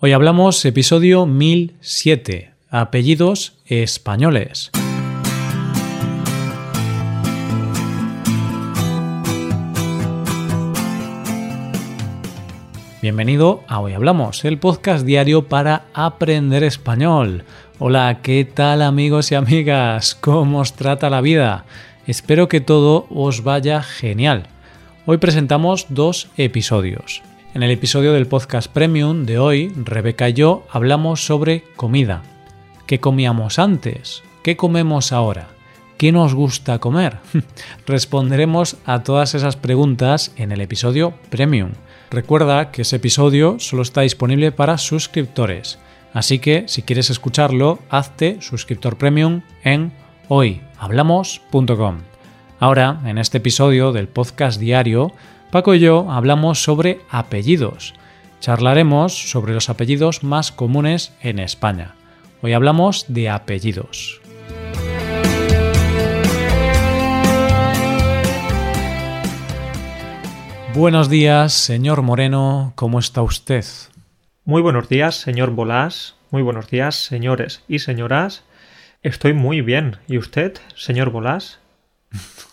Hoy hablamos episodio 1007, apellidos españoles. Bienvenido a Hoy Hablamos, el podcast diario para aprender español. Hola, ¿qué tal amigos y amigas? ¿Cómo os trata la vida? Espero que todo os vaya genial. Hoy presentamos dos episodios. En el episodio del podcast Premium de hoy, Rebeca y yo hablamos sobre comida. ¿Qué comíamos antes? ¿Qué comemos ahora? ¿Qué nos gusta comer? Responderemos a todas esas preguntas en el episodio Premium. Recuerda que ese episodio solo está disponible para suscriptores, así que si quieres escucharlo, hazte suscriptor Premium en hoyhablamos.com. Ahora, en este episodio del podcast diario, Paco y yo hablamos sobre apellidos. Charlaremos sobre los apellidos más comunes en España. Hoy hablamos de apellidos. Buenos días, señor Moreno, ¿cómo está usted? Muy buenos días, señor Bolás. Muy buenos días, señores y señoras. Estoy muy bien. ¿Y usted, señor Bolás?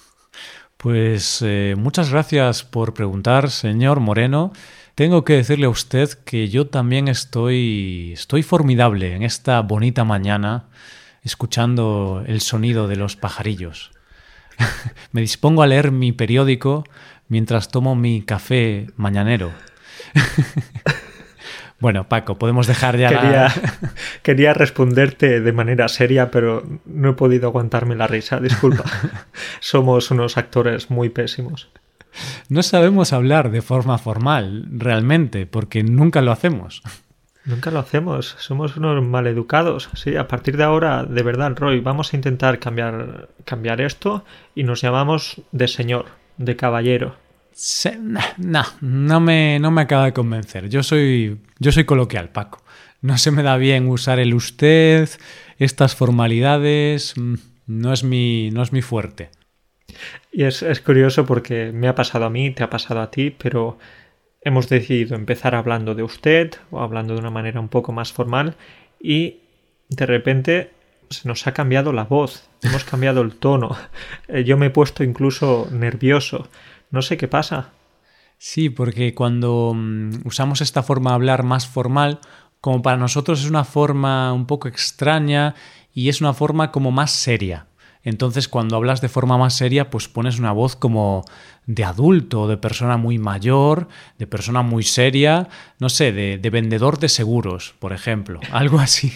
Pues eh, muchas gracias por preguntar, señor Moreno. Tengo que decirle a usted que yo también estoy, estoy formidable en esta bonita mañana, escuchando el sonido de los pajarillos. Me dispongo a leer mi periódico mientras tomo mi café mañanero. Bueno, Paco, podemos dejar ya quería, quería responderte de manera seria, pero no he podido aguantarme la risa, disculpa. Somos unos actores muy pésimos. No sabemos hablar de forma formal, realmente, porque nunca lo hacemos. Nunca lo hacemos, somos unos maleducados. Sí, a partir de ahora, de verdad, Roy, vamos a intentar cambiar, cambiar esto y nos llamamos de señor, de caballero. No, no me, no me acaba de convencer. Yo soy, yo soy coloquial, Paco. No se me da bien usar el usted, estas formalidades. Mm, no es mi, no es mi fuerte. Y es, es curioso porque me ha pasado a mí, te ha pasado a ti, pero hemos decidido empezar hablando de usted o hablando de una manera un poco más formal y de repente se nos ha cambiado la voz, hemos cambiado el tono. Eh, yo me he puesto incluso nervioso. No sé qué pasa. Sí, porque cuando mm, usamos esta forma de hablar más formal, como para nosotros es una forma un poco extraña y es una forma como más seria. Entonces, cuando hablas de forma más seria, pues pones una voz como de adulto, de persona muy mayor, de persona muy seria, no sé, de, de vendedor de seguros, por ejemplo, algo así.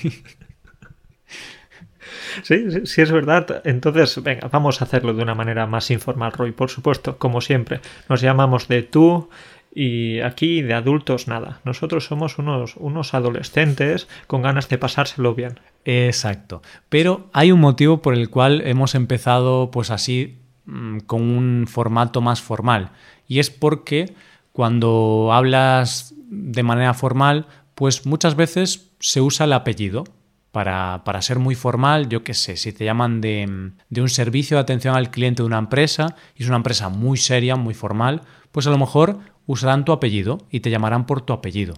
Sí, sí, es verdad. Entonces, venga, vamos a hacerlo de una manera más informal, Roy. Por supuesto, como siempre, nos llamamos de tú y aquí de adultos nada. Nosotros somos unos, unos adolescentes con ganas de pasárselo bien. Exacto. Pero hay un motivo por el cual hemos empezado pues así mm, con un formato más formal. Y es porque cuando hablas de manera formal, pues muchas veces se usa el apellido para, para, ser muy formal, yo qué sé, si te llaman de, de, un servicio de atención al cliente de una empresa y es una empresa muy seria, muy formal, pues a lo mejor usarán tu apellido y te llamarán por tu apellido.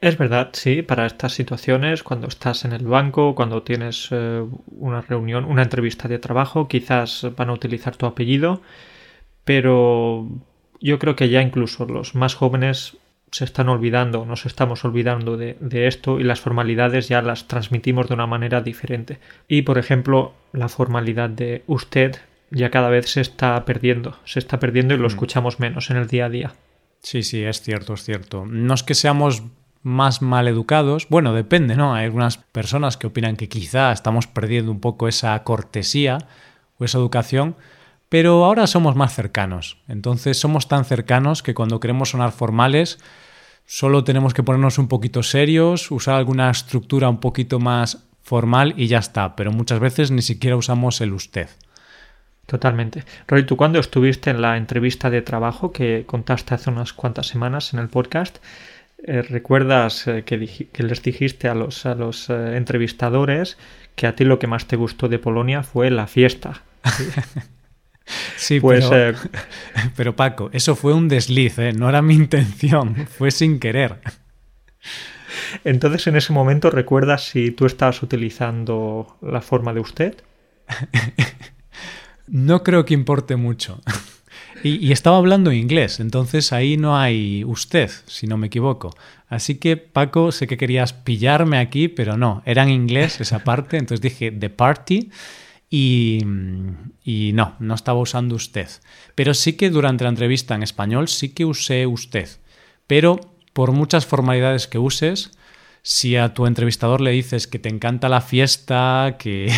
Es verdad, sí, para estas situaciones, cuando estás en el banco, cuando tienes eh, una reunión, una entrevista de trabajo, quizás van a utilizar tu apellido, pero yo creo que ya incluso los más jóvenes se están olvidando, nos estamos olvidando de, esto y las formalidades ya las transmitimos de una manera diferente. Y por ejemplo, la formalidad de usted ya cada vez se está perdiendo, se está perdiendo y lo mm. escuchamos menos en el día a día. Sí, sí, es cierto, es cierto. No es que seamos más mal educados, bueno, depende, ¿no? Hay algunas personas que opinan que quizá estamos perdiendo un poco esa cortesía o esa educación, pero ahora somos más cercanos. Entonces somos tan cercanos que cuando queremos sonar formales, Solo tenemos que ponernos un poquito serios, usar alguna estructura un poquito más formal y ya está, pero muchas veces ni siquiera usamos el usted. Totalmente. Roy, tú cuando estuviste en la entrevista de trabajo que contaste hace unas cuantas semanas en el podcast, eh, ¿recuerdas eh, que, les dijiste a los, a los eh, entrevistadores que a ti lo que más te gustó de Polonia fue la fiesta? Sí, pues, pero, Paco, eso fue un desliz, ¿eh? no era mi intención, fue sin querer. Entonces, en ese momento, ¿recuerdas si tú estabas utilizando la forma de usted? no creo que importe mucho. Y, estaba hablando inglés, entonces ahí no hay usted, si no me equivoco. Así que, Paco, sé que querías pillarme aquí, pero no, era en inglés esa parte, entonces dije the party y, y no, no estaba usando usted. Pero sí que durante la entrevista en español sí que usé usted. Pero por muchas formalidades que uses, si a tu entrevistador le dices que te encanta la fiesta, que,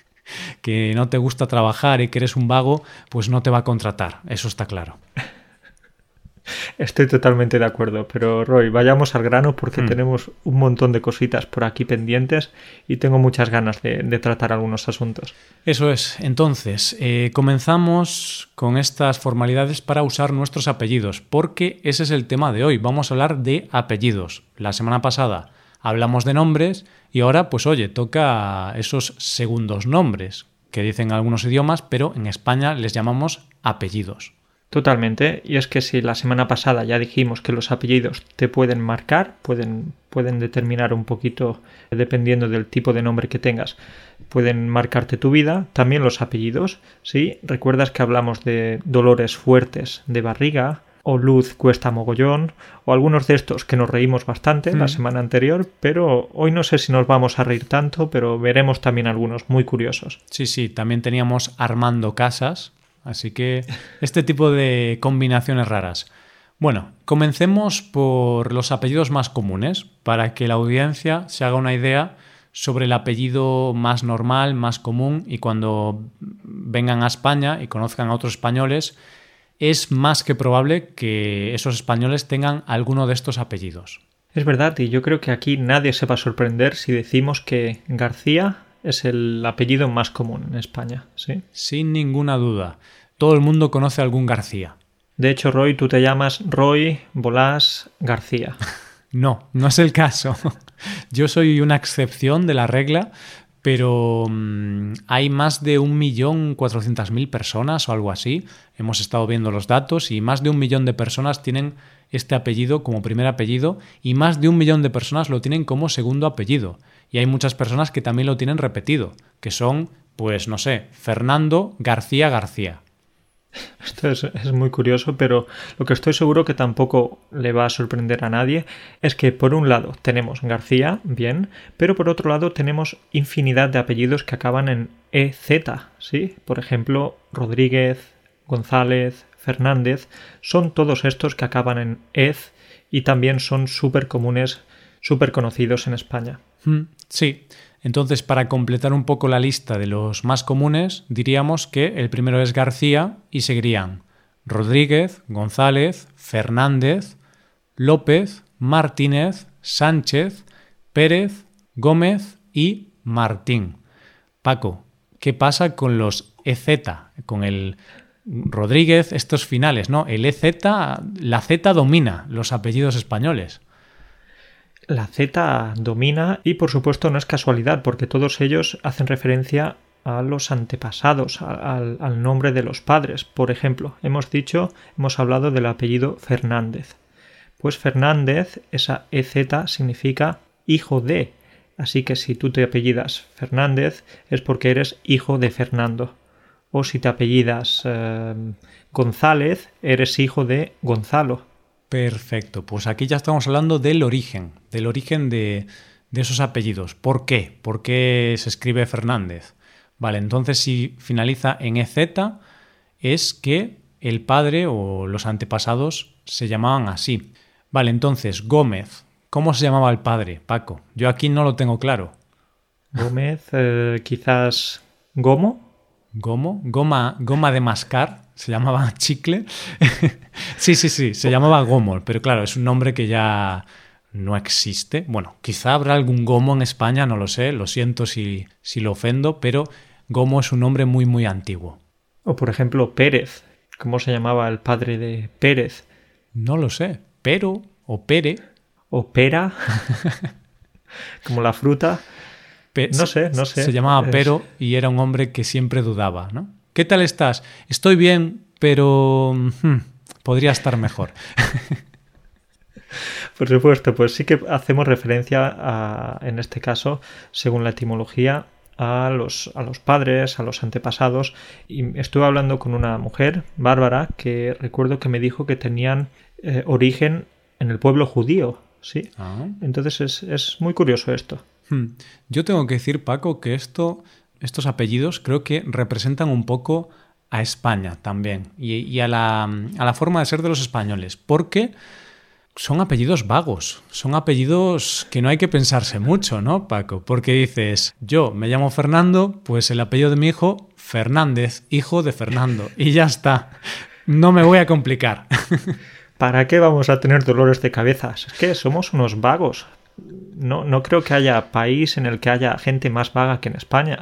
que no te gusta trabajar y que eres un vago, pues no te va a contratar, eso está claro. Estoy totalmente de acuerdo, pero Roy, vayamos al grano porque hmm. tenemos un montón de cositas por aquí pendientes y tengo muchas ganas de, tratar algunos asuntos. Eso es, entonces, eh, comenzamos con estas formalidades para usar nuestros apellidos, porque ese es el tema de hoy, vamos a hablar de apellidos. La semana pasada hablamos de nombres y ahora, pues oye, toca esos segundos nombres que dicen algunos idiomas, pero en España les llamamos apellidos. Totalmente, y es que si la semana pasada ya dijimos que los apellidos te pueden marcar, pueden, pueden determinar un poquito, dependiendo del tipo de nombre que tengas, pueden marcarte tu vida, también los apellidos, ¿sí? Recuerdas que hablamos de dolores fuertes de barriga, o Luz cuesta mogollón, o algunos de estos que nos reímos bastante la mm. semana anterior, pero hoy no sé si nos vamos a reír tanto, pero veremos también algunos muy curiosos. Sí, sí, también teníamos Armando Casas, así que este tipo de combinaciones raras. Bueno, comencemos por los apellidos más comunes, para que la audiencia se haga una idea sobre el apellido más normal, más común, y cuando vengan a España y conozcan a otros españoles, es más que probable que esos españoles tengan alguno de estos apellidos. Es verdad, y yo creo que aquí nadie se va a sorprender si decimos que García es el apellido más común en España, ¿sí? Sin ninguna duda. Todo el mundo conoce a algún García. De hecho, Roy, tú te llamas Roy Bolás García. no, no es el caso. Yo soy una excepción de la regla, pero mm, hay más de un millón cuatrocientas mil personas o algo así. Hemos estado viendo los datos y más de un millón de personas tienen este apellido como primer apellido y más de un millón de personas lo tienen como segundo apellido. Y hay muchas personas que también lo tienen repetido, que son, pues no sé, Fernando García García. Esto es, muy curioso, pero lo que estoy seguro que tampoco le va a sorprender a nadie es que por un lado tenemos García, bien, pero por otro lado tenemos infinidad de apellidos que acaban en EZ, ¿sí? Por ejemplo, Rodríguez, González, Fernández, son todos estos que acaban en EZ y también son súper comunes, súper conocidos en España. Sí, entonces, para completar un poco la lista de los más comunes, diríamos que el primero es García y seguirían Rodríguez, González, Fernández, López, Martínez, Sánchez, Pérez, Gómez y Martín. Paco, ¿qué pasa con los EZ, con el Rodríguez, estos finales, ¿no? El EZ, la Z domina los apellidos españoles. La Z domina y por supuesto no es casualidad porque todos ellos hacen referencia a los antepasados, al, nombre de los padres. Por ejemplo, hemos dicho, hemos hablado del apellido Fernández. Pues Fernández, esa EZ significa hijo de. Así que si tú te apellidas Fernández es porque eres hijo de Fernando. O si te apellidas eh, González, eres hijo de Gonzalo. Perfecto, pues aquí ya estamos hablando del origen, del origen de, esos apellidos. ¿Por qué? ¿Por qué se escribe Fernández? Vale, entonces si finaliza en EZ es que el padre o los antepasados se llamaban así. Vale, entonces Gómez, ¿cómo se llamaba el padre, Paco? Yo aquí no lo tengo claro. Gómez, eh, quizás Gomo. ¿Gomo? ¿Goma, goma de mascar? Se llamaba Chicle. sí, sí, sí, se llamaba Gomo, pero claro, es un nombre que ya no existe. Bueno, quizá habrá algún Gomo en España, no lo sé, lo siento si, si lo ofendo, pero Gomo es un nombre muy, muy antiguo. O por ejemplo, Pérez. ¿Cómo se llamaba el padre de Pérez? No lo sé. Pero o Pere. O Pera. Como la fruta. no sé, no sé. Se llamaba Pero y era un hombre que siempre dudaba, ¿no? ¿Qué tal estás? Estoy bien, pero hmm, podría estar mejor. Por supuesto, pues sí que hacemos referencia a, en este caso, según la etimología, a los, a los padres, a los antepasados. Y estuve hablando con una mujer, Bárbara, que recuerdo que me dijo que tenían eh, origen en el pueblo judío. Sí. Ah. Entonces es, es, muy curioso esto. Hmm. Yo tengo que decir, Paco, que esto, estos apellidos creo que representan un poco a España también y, a, la, a la forma de ser de los españoles. Porque son apellidos vagos, son apellidos que no hay que pensarse mucho, ¿no, Paco? Porque dices, yo me llamo Fernando, pues el apellido de mi hijo, Fernández, hijo de Fernando, y ya está. No me voy a complicar. ¿Para qué vamos a tener dolores de cabeza? Es que somos unos vagos. No, no creo que haya país en el que haya gente más vaga que en España.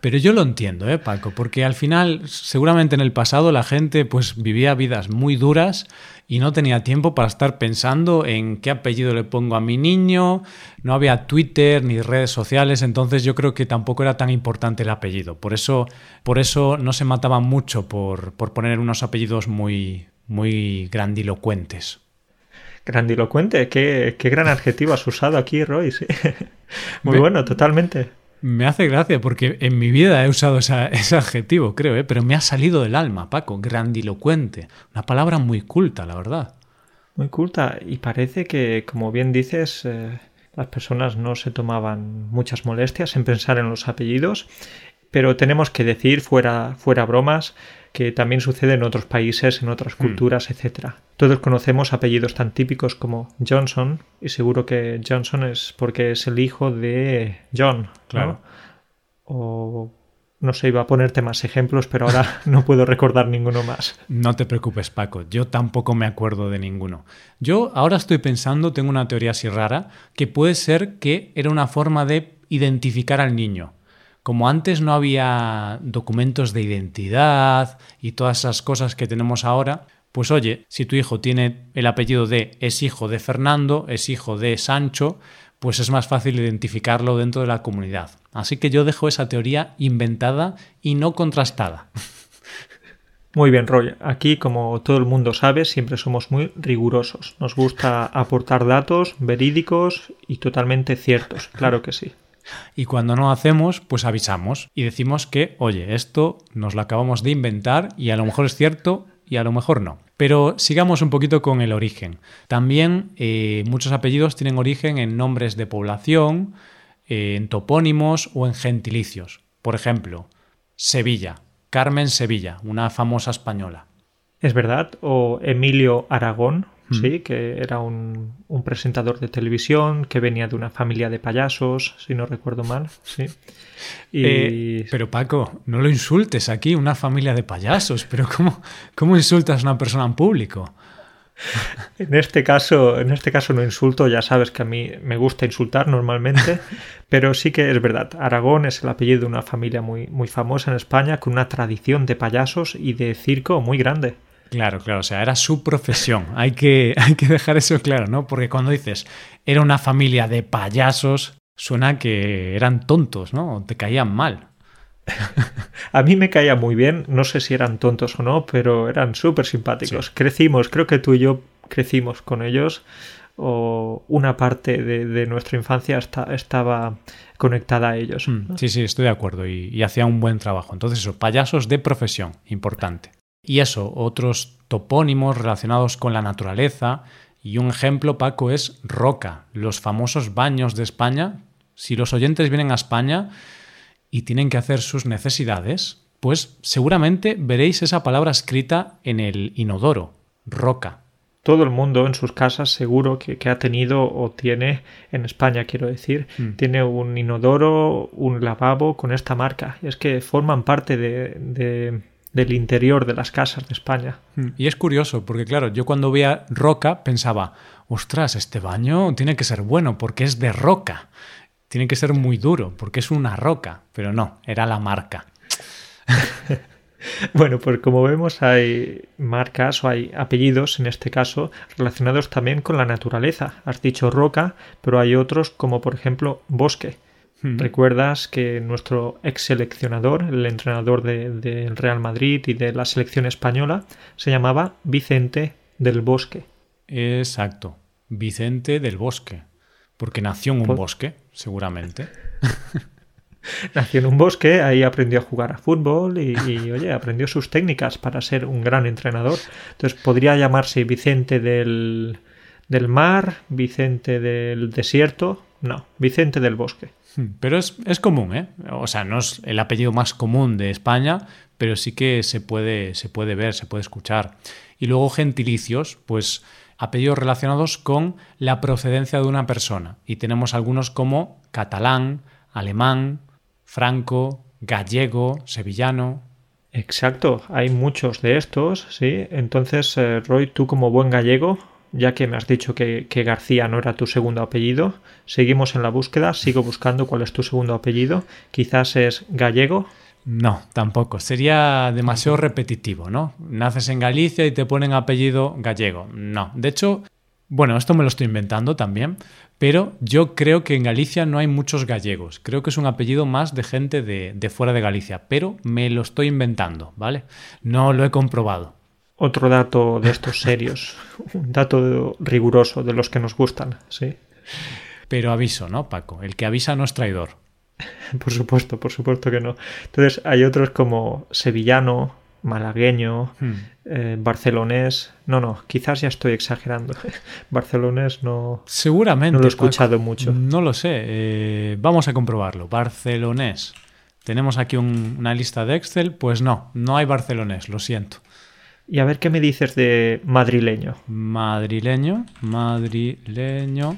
Pero yo lo entiendo, ¿eh, Paco? Porque al final, seguramente en el pasado la gente pues vivía vidas muy duras y no tenía tiempo para estar pensando en qué apellido le pongo a mi niño, no había Twitter ni redes sociales, entonces yo creo que tampoco era tan importante el apellido. Por eso, por eso no se mataban mucho por, por poner unos apellidos muy, muy grandilocuentes. Grandilocuente, qué, qué gran adjetivo has usado aquí, Roy. Muy bueno, totalmente. Me hace gracia porque en mi vida he usado ese adjetivo, creo, ¿eh? pero me ha salido del alma, Paco, grandilocuente. Una palabra muy culta, la verdad. Muy culta. Y parece que, como bien dices, eh, las personas no se tomaban muchas molestias en pensar en los apellidos. Pero tenemos que decir, fuera, fuera bromas, que también sucede en otros países, en otras hmm. culturas, etc. Todos conocemos apellidos tan típicos como Johnson, y seguro que Johnson es porque es el hijo de John. Claro. O no sé, iba a ponerte más ejemplos, pero ahora no puedo recordar ninguno más. No te preocupes, Paco, yo tampoco me acuerdo de ninguno. Yo ahora estoy pensando, tengo una teoría así rara, que puede ser que era una forma de identificar al niño como antes no había documentos de identidad y todas esas cosas que tenemos ahora, pues oye, si tu hijo tiene el apellido de es hijo de Fernando, es hijo de Sancho, pues es más fácil identificarlo dentro de la comunidad. Así que yo dejo esa teoría inventada y no contrastada. Muy bien, Roy. Aquí, como todo el mundo sabe, siempre somos muy rigurosos. Nos gusta aportar datos verídicos y totalmente ciertos. Claro que sí. Y cuando no hacemos, pues avisamos y decimos que, oye, esto nos lo acabamos de inventar y a lo mejor es cierto y a lo mejor no. Pero sigamos un poquito con el origen. También eh, muchos apellidos tienen origen en nombres de población, eh, en topónimos o en gentilicios. Por ejemplo, Sevilla, Carmen Sevilla, una famosa española. Es verdad, o Emilio Aragón, Hmm. sí, que era un, presentador de televisión que venía de una familia de payasos, si no recuerdo mal, sí. Eh, pero Paco, no lo insultes aquí, una familia de payasos, pero ¿cómo, cómo insultas a una persona en público? En este caso, en este caso no insulto, ya sabes que a mí me gusta insultar normalmente, pero sí que es verdad. Aragón es el apellido de una familia muy, muy famosa en España con una tradición de payasos y de circo muy grande. Claro, claro, o sea, era su profesión. Hay que, hay que dejar eso claro, ¿no? Porque cuando dices era una familia de payasos, suena que eran tontos, ¿no? Te caían mal. A mí me caía muy bien, no sé si eran tontos o no, pero eran súper simpáticos. Crecimos, creo que tú y yo crecimos con ellos, o una parte de, nuestra infancia estaba conectada a ellos. Mm, sí, sí, estoy de acuerdo y, y hacía un buen trabajo. Entonces, eso, payasos de profesión, importante. Y eso, otros topónimos relacionados con la naturaleza. Y un ejemplo, Paco, es Roca, los famosos baños de España. Si los oyentes vienen a España y tienen que hacer sus necesidades, pues seguramente veréis esa palabra escrita en el inodoro, roca. Todo el mundo en sus casas seguro que, ha tenido o tiene, en España quiero decir, mm. tiene un inodoro, un lavabo con esta marca. Es que forman parte de del interior de las casas de España. Hmm. Y es curioso, porque claro, yo cuando veía roca pensaba, ostras, este baño tiene que ser bueno porque es de roca. Tiene que ser muy duro porque es una roca. Pero no, era la marca. bueno, pues como vemos hay marcas o hay apellidos, en este caso, relacionados también con la naturaleza. Has dicho roca, pero hay otros como por ejemplo bosque. Recuerdas que nuestro ex seleccionador, el entrenador del Real Madrid y de la selección española, se llamaba Vicente del Bosque. Exacto. Vicente del Bosque, porque nació en un bosque, seguramente. Nació en un bosque, ahí aprendió a jugar a fútbol y, y, oye, aprendió sus técnicas para ser un gran entrenador. Entonces podría llamarse Vicente del, del mar, Vicente del desierto. No, Vicente del bosque. Hmm, Pero es, es común, ¿eh? O sea, no es el apellido más común de España, pero sí que se puede, se puede ver, se puede escuchar. Y luego gentilicios, pues apellidos relacionados con la procedencia de una persona. Y tenemos algunos como catalán, alemán, franco, gallego, sevillano. Exacto, hay muchos de estos, sí. Entonces, eh, Roy, tú como buen gallego, ya que me has dicho que, García no era tu segundo apellido, seguimos en la búsqueda, sigo buscando cuál es tu segundo apellido. Quizás es gallego. No, tampoco. Sería demasiado repetitivo, ¿no? Naces en Galicia y te ponen apellido gallego. No. De hecho, bueno, esto me lo estoy inventando también, pero yo creo que en Galicia no hay muchos gallegos. Creo que es un apellido más de gente de fuera de Galicia, pero me lo estoy inventando, ¿vale? No lo he comprobado. Otro dato de estos serios, un dato riguroso de los que nos gustan, sí. Pero aviso, ¿no, Paco? El que avisa no es traidor. Por supuesto, por supuesto que no. Entonces hay otros como sevillano, malagueño, Hmm. eh, barcelonés. No, no, quizás ya estoy exagerando. barcelonés no, Seguramente. no lo he Paco. escuchado mucho. No lo sé. eh, vamos a comprobarlo. Barcelonés. Tenemos aquí un- una lista de Excel. Pues no, no hay barcelonés, lo siento. Y a ver qué me dices de madrileño. Madrileño, madrileño.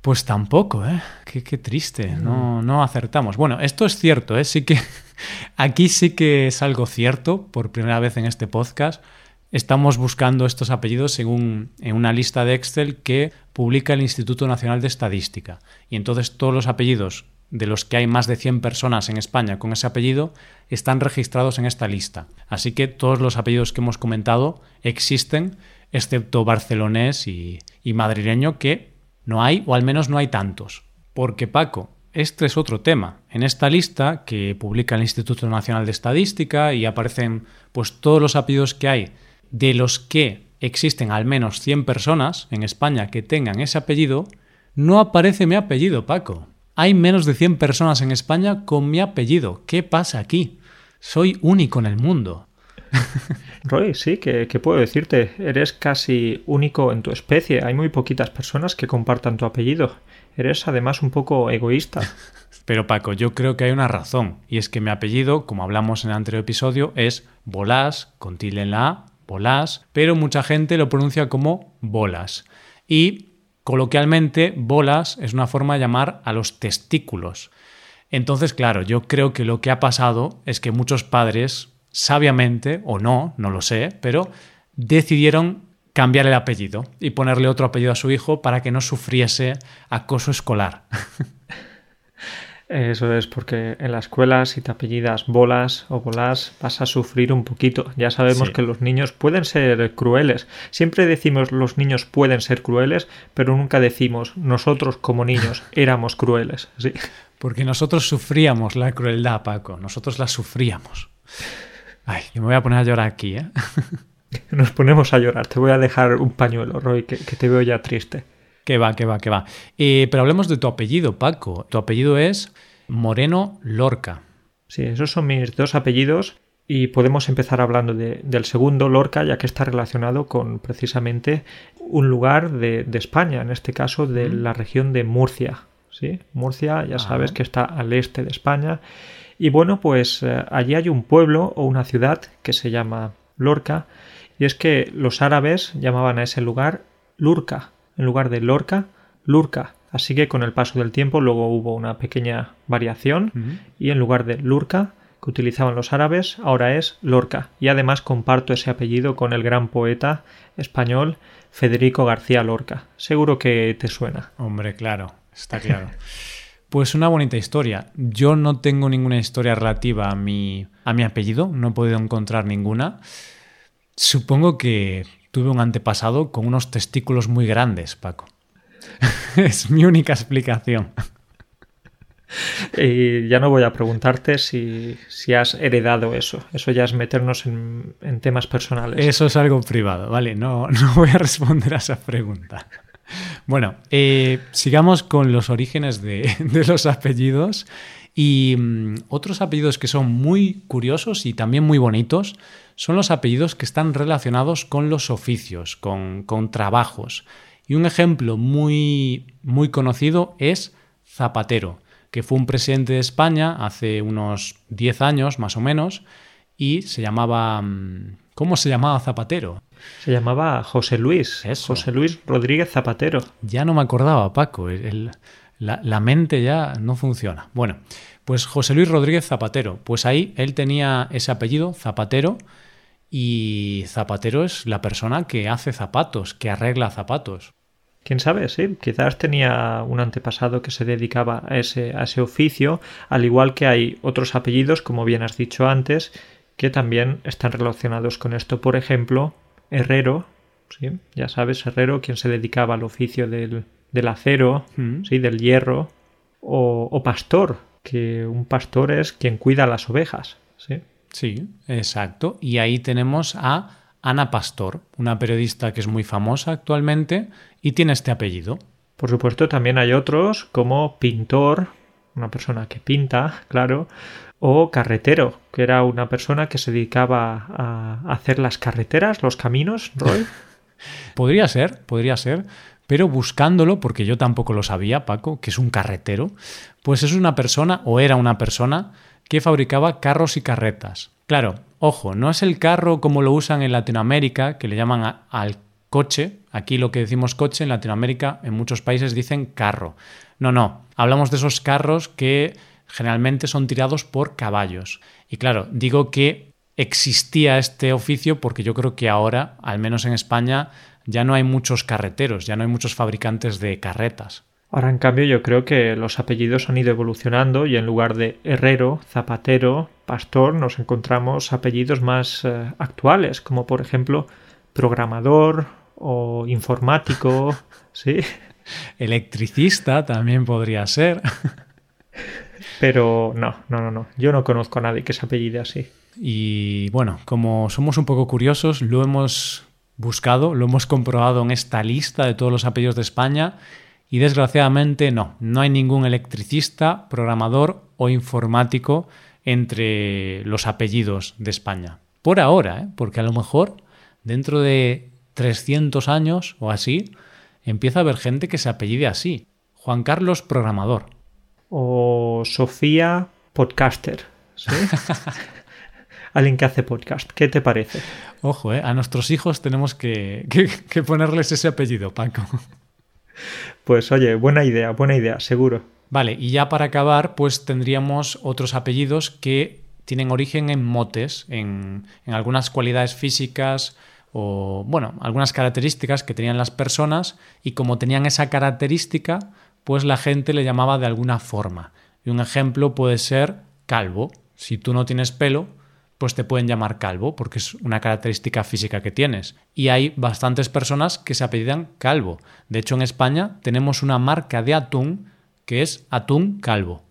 Pues tampoco, ¿eh? Qué, qué triste, no, no acertamos. Bueno, esto es cierto, ¿eh? Sí que aquí sí que es algo cierto, por primera vez en este podcast. Estamos buscando estos apellidos un- en una lista de Excel que publica el Instituto Nacional de Estadística. Y entonces todos los apellidos de los que hay más de 100 personas en España con ese apellido están registrados en esta lista. Así que todos los apellidos que hemos comentado existen, excepto barcelonés y, madrileño, que no hay, o al menos no hay tantos. Porque Paco, este es otro tema. En esta lista que publica el Instituto Nacional de Estadística y aparecen pues todos los apellidos que hay, de los que existen al menos 100 personas en España que tengan ese apellido, no aparece mi apellido, Paco. Hay menos de 100 personas en España con mi apellido. ¿Qué pasa aquí? Soy único en el mundo. Roy, sí, que, que puedo decirte, eres casi único en tu especie. Hay muy poquitas personas que compartan tu apellido. Eres además un poco egoísta. Pero Paco, yo creo que hay una razón, y es que mi apellido, como hablamos en el anterior episodio, es Bolás, con tilde en la A, Bolás, pero mucha gente lo pronuncia como Bolas. Y coloquialmente, Bolas es una forma de llamar a los testículos. Entonces, claro, yo creo que lo que ha pasado es que muchos padres, sabiamente, o no, no lo sé, pero decidieron cambiar el apellido y ponerle otro apellido a su hijo para que no sufriese acoso escolar. Eso es porque en la escuela si te apellidas bolas o bolas vas a sufrir un poquito. Ya sabemos Sí. que los niños pueden ser crueles. Siempre decimos los niños pueden ser crueles, pero nunca decimos nosotros como niños éramos crueles. Sí. Porque nosotros sufríamos la crueldad, Paco. Nosotros la sufríamos. Ay, que me voy a poner a llorar aquí, ¿eh? Nos ponemos a llorar. Te voy a dejar un pañuelo, Roy, que, que te veo ya triste. Que va, que va, que va. Eh, pero hablemos de tu apellido, Paco. Tu apellido es Moreno Lorca. Sí, esos son mis dos apellidos y podemos empezar hablando de- del segundo, Lorca, ya que está relacionado con precisamente un lugar de, de España, en este caso de la región de Murcia. ¿sí? Murcia, ya sabes que está al este de España. Y bueno, pues eh, allí hay un pueblo o una ciudad que se llama Lorca y es que los árabes llamaban a ese lugar Lurca, en lugar de Lorca, Lurca. Así que con el paso del tiempo luego hubo una pequeña variación y en lugar de Lurca, que utilizaban los árabes, ahora es Lorca. Y además comparto ese apellido con el gran poeta español Federico García Lorca. Seguro que te suena. Hombre, claro, está claro. Pues una bonita historia. Yo no tengo ninguna historia relativa a mi, a mi apellido, no he podido encontrar ninguna. Supongo que tuve un antepasado con unos testículos muy grandes, Paco. es mi única explicación. Y ya no voy a preguntarte si, si has heredado eso. Eso ya es meternos en, en temas personales. Eso es algo privado, ¿vale? No, no voy a responder a esa pregunta. Bueno, eh, sigamos con los orígenes de, de los apellidos. Y mm, otros apellidos que son muy curiosos y también muy bonitos son los apellidos que están relacionados con los oficios, con, con trabajos. Y un ejemplo muy, muy conocido es Zapatero, que fue un presidente de España hace unos 10 años más o menos y se llamaba... Mm, ¿Cómo se llamaba Zapatero? Se llamaba José Luis. José Luis Rodríguez Zapatero. Ya no me acordaba, Paco. El, la, mente ya no funciona. Bueno, pues José Luis Rodríguez Zapatero, pues ahí él tenía ese apellido, Zapatero, y Zapatero es la persona que hace zapatos, que arregla zapatos. Quién sabe, sí, quizás tenía un antepasado que se dedicaba a ese, a ese oficio, al igual que hay otros apellidos, como bien has dicho antes, que también están relacionados con esto. Por ejemplo, Herrero, ¿sí? ya sabes, Herrero, quien se dedicaba al oficio del, del acero, mm. ¿sí? del hierro, o, pastor, que un pastor es quien cuida las ovejas. ¿sí? sí, exacto. Y ahí tenemos a Ana Pastor, una periodista que es muy famosa actualmente y tiene este apellido. Por supuesto, también hay otros como pintor, una persona que pinta, claro, o carretero, que era una persona que se dedicaba a hacer las carreteras, los caminos, Roy. podría ser, podría ser pero buscándolo, porque yo tampoco lo sabía, Paco, que es un carretero, pues es una persona, o era una persona, que fabricaba carros y carretas. Claro, ojo, no es el carro como lo usan en Latinoamérica, que le llaman al coche, aquí lo que decimos coche, en Latinoamérica, en muchos países dicen carro. No, no, hablamos de esos carros que generalmente son tirados por caballos. Y claro, digo que existía este oficio porque yo creo que ahora, al menos en España, ya no hay muchos carreteros, ya no hay muchos fabricantes de carretas. Ahora, en cambio, yo creo que los apellidos han ido evolucionando y en lugar de herrero, zapatero, pastor, nos encontramos apellidos más eh, actuales, como por ejemplo programador o informático, ¿sí? Electricista también podría ser. Pero no, no, no, no. Yo no conozco a nadie que se apellide así. Y bueno, como somos un poco curiosos, lo hemos buscado, lo hemos comprobado en esta lista de todos los apellidos de España y desgraciadamente no, no hay ningún electricista, programador o informático entre los apellidos de España. Por ahora, ¿eh? porque a lo mejor dentro de 300 años o así empieza a haber gente que se apellide así. Juan Carlos Programador. O Sofía Podcaster. ¿sí? alguien que hace podcast. ¿Qué te parece? Ojo, ¿eh? a nuestros hijos tenemos que, que ponerles ese apellido, Paco. Pues oye, buena idea, buena idea, seguro. Vale, y ya para acabar, pues tendríamos otros apellidos que tienen origen en motes, en, en, algunas cualidades físicas o, bueno, algunas características que tenían las personas y como tenían esa característica, pues la gente le llamaba de alguna forma. Y un ejemplo puede ser calvo. Si tú no tienes pelo, pues te pueden llamar calvo porque es una característica física que tienes. Y hay bastantes personas que se apellidan calvo. De hecho, en España tenemos una marca de atún que es atún calvo.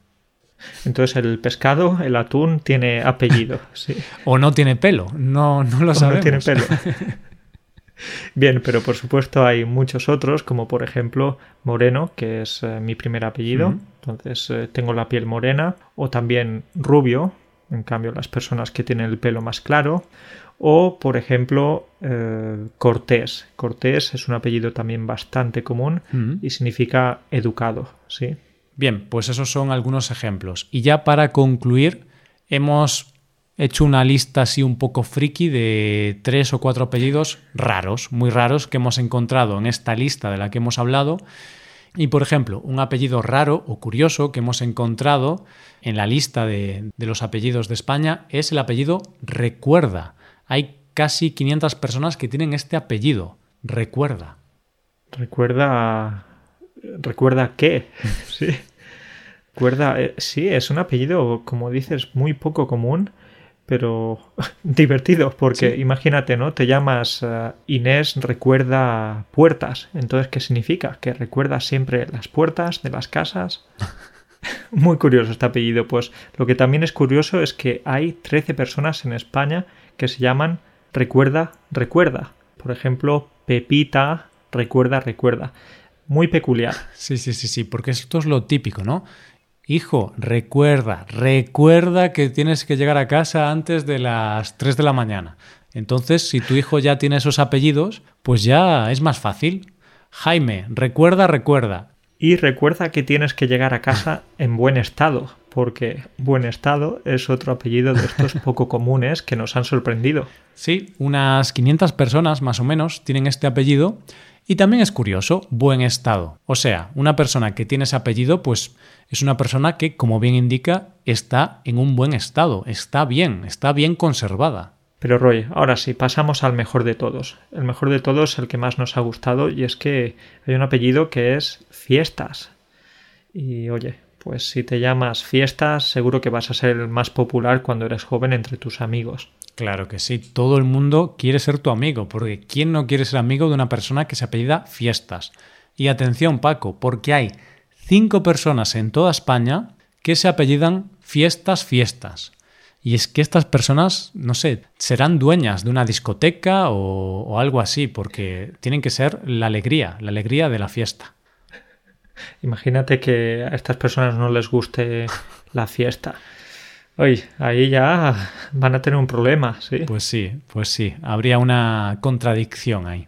Entonces el pescado, el atún, tiene apellido. Sí. o no tiene pelo, no, no lo sabemos. no tiene pelo. Bien, pero por supuesto hay muchos otros, como por ejemplo Moreno, que es eh, mi primer apellido. Entonces eh, tengo la piel morena. O también Rubio, en cambio las personas que tienen el pelo más claro. O, por ejemplo, eh, Cortés. Cortés es un apellido también bastante común mm. y significa educado, ¿sí? Bien, pues esos son algunos ejemplos. Y ya para concluir, hemos hecho una lista así un poco friki de tres o cuatro apellidos raros, muy raros, que hemos encontrado en esta lista de la que hemos hablado y por ejemplo, un apellido raro o curioso que hemos encontrado en la lista de, los apellidos de España es el apellido Recuerda. Hay casi 500 personas que tienen este apellido, Recuerda. Recuerda... ¿Recuerda qué? sí. Recuerda... Eh, sí, es un apellido, como dices, muy poco común pero divertido, porque imagínate, ¿no? Te llamas eh, Inés recuerda puertas. Entonces, ¿qué significa? Que recuerda siempre las puertas de las casas. Muy curioso este apellido. Pues lo que también es curioso es que hay 13 personas en España que se llaman Recuerda, Recuerda. Por ejemplo, Pepita, Recuerda, Recuerda. muy peculiar. Sí, sí, sí, sí, porque esto es lo típico, ¿no? Hijo, recuerda, recuerda que tienes que llegar a casa antes de las 3 de la mañana. Entonces, si tu hijo ya tiene esos apellidos, pues ya es más fácil. Jaime, recuerda, recuerda. Y recuerda que tienes que llegar a casa en buen estado, porque buen estado es otro apellido de estos poco comunes que nos han sorprendido. Sí, unas 500 personas más o menos tienen este apellido y también es curioso, buen estado. O sea, una persona que tiene ese apellido, pues es una persona que, como bien indica, está en un buen estado, está bien, está bien conservada. Pero Roy, ahora sí, pasamos al mejor de todos. El mejor de todos, el que más nos ha gustado, y es que hay un apellido que es Fiestas. Y oye, pues si te llamas Fiestas, seguro que vas a ser el más popular cuando eres joven entre tus amigos. Claro que sí, todo el mundo quiere ser tu amigo, porque ¿quién no quiere ser amigo de una persona que se apellida Fiestas? Y atención Paco, porque hay cinco personas en toda España que se apellidan Fiestas Fiestas. Y es que estas personas, no sé, serán dueñas de una discoteca o, algo así, porque tienen que ser la alegría, la alegría de la fiesta. Imagínate que a estas personas no les guste la fiesta. Oye, ahí ya van a tener un problema, ¿sí? Pues sí, pues sí, habría una contradicción ahí.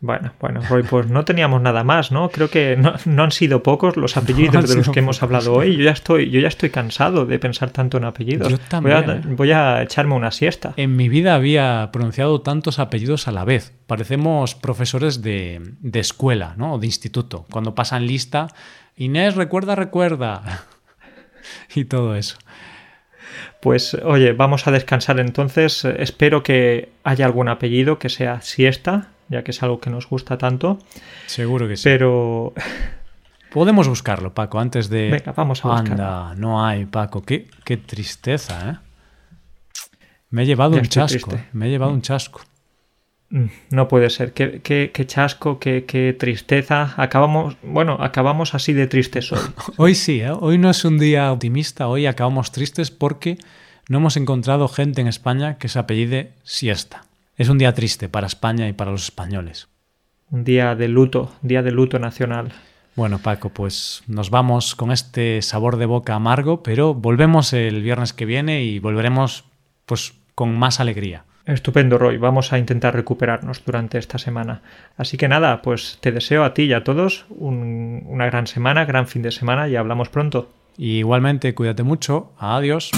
Bueno, bueno, Roy, pues no teníamos nada más, ¿no? Creo que no, han sido pocos los apellidos de los que hemos hablado hoy. Yo ya estoy, yo ya estoy cansado de pensar tanto en apellidos. Yo también. Voy a, voy a echarme una siesta. En mi vida había pronunciado tantos apellidos a la vez. Parecemos profesores de, de escuela, ¿no? O de instituto. Cuando pasan lista, Inés, recuerda, recuerda. y todo eso. Pues oye, vamos a descansar entonces. Espero que haya algún apellido que sea siesta, ya que es algo que nos gusta tanto. Seguro que sí. Pero Podemos buscarlo, Paco, antes de... venga, vamos a. Anda, no hay, Paco. Qué, qué tristeza, ¿eh? Me he llevado Ya un chasco. triste. Me he llevado un chasco. Mm, No puede ser. Qué, qué- qué chasco, qué, qué tristeza. Acabamos, bueno, acabamos así de tristes hoy. Hoy sí, ¿eh? hoy no es un día optimista, hoy acabamos tristes porque no hemos encontrado gente en España que se apellide Siesta. Es un día triste para España y para los españoles. Un día de luto, día de luto nacional. Bueno, Paco, pues nos vamos con este sabor de boca amargo, pero volvemos el viernes que viene y volveremos pues con más alegría. Estupendo, Roy. Vamos a intentar recuperarnos durante esta semana. Así que nada, pues te deseo a ti y a todos un- una gran semana, gran fin de semana y hablamos pronto. Igualmente, cuídate mucho. Adiós.